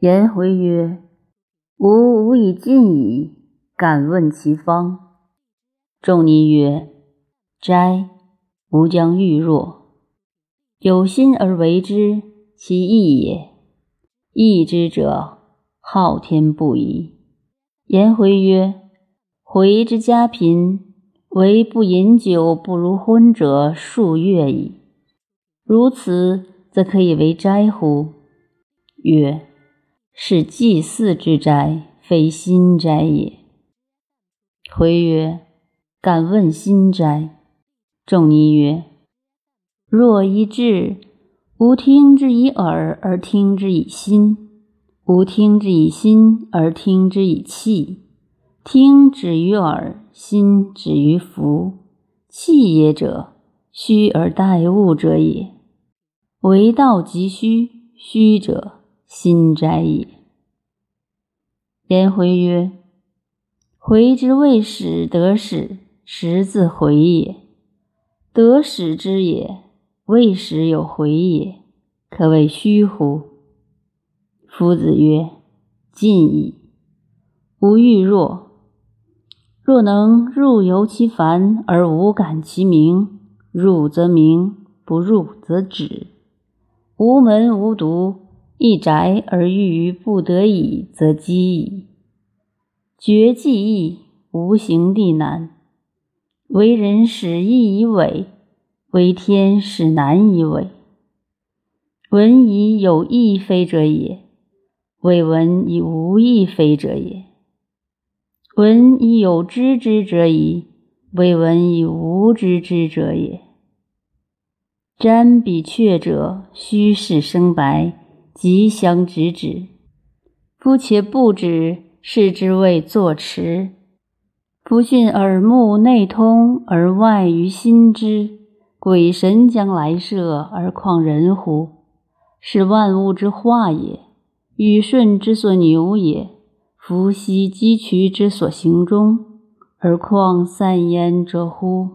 颜回曰：“吾无以尽矣，敢问其方。”仲尼曰：“斋，吾将欲若。有心而为之，其义也。义之者，昊天不疑。”颜回曰：“回之家贫，唯不饮酒不如昏者数月矣。如此，则可以为斋乎？”曰。是祭祀之斋，非心斋也。回曰：“敢问心斋。”仲尼曰：“若一志，吾听之以耳而听之以心；吾听之以心而听之以气。听止于耳，心止于服。气也者，虚而待物者也。为道即虚，虚者。”心斋也。颜回曰：“回之未始得始，实自回也。得始之也，未始有回也，可谓虚乎？”夫子曰：“尽矣。吾欲若。若能入游其烦而无感其名，入则明，不入则止。无门无独。”一宅而欲于不得已，则饥矣。绝技易，无形地难。为人使易以伪，为天使难以伪。闻以有亦非者也，未闻以无亦非者也。闻以有知之者矣，未闻以无知之者也。瞻彼阙者，虚实生白。即相直指，夫且不止，是之谓坐持。夫训耳目内通而外于心之，鬼神将来射而况人乎？是万物之化也，禹舜之所牛也，伏羲击渠之所行中，而况三焉者乎？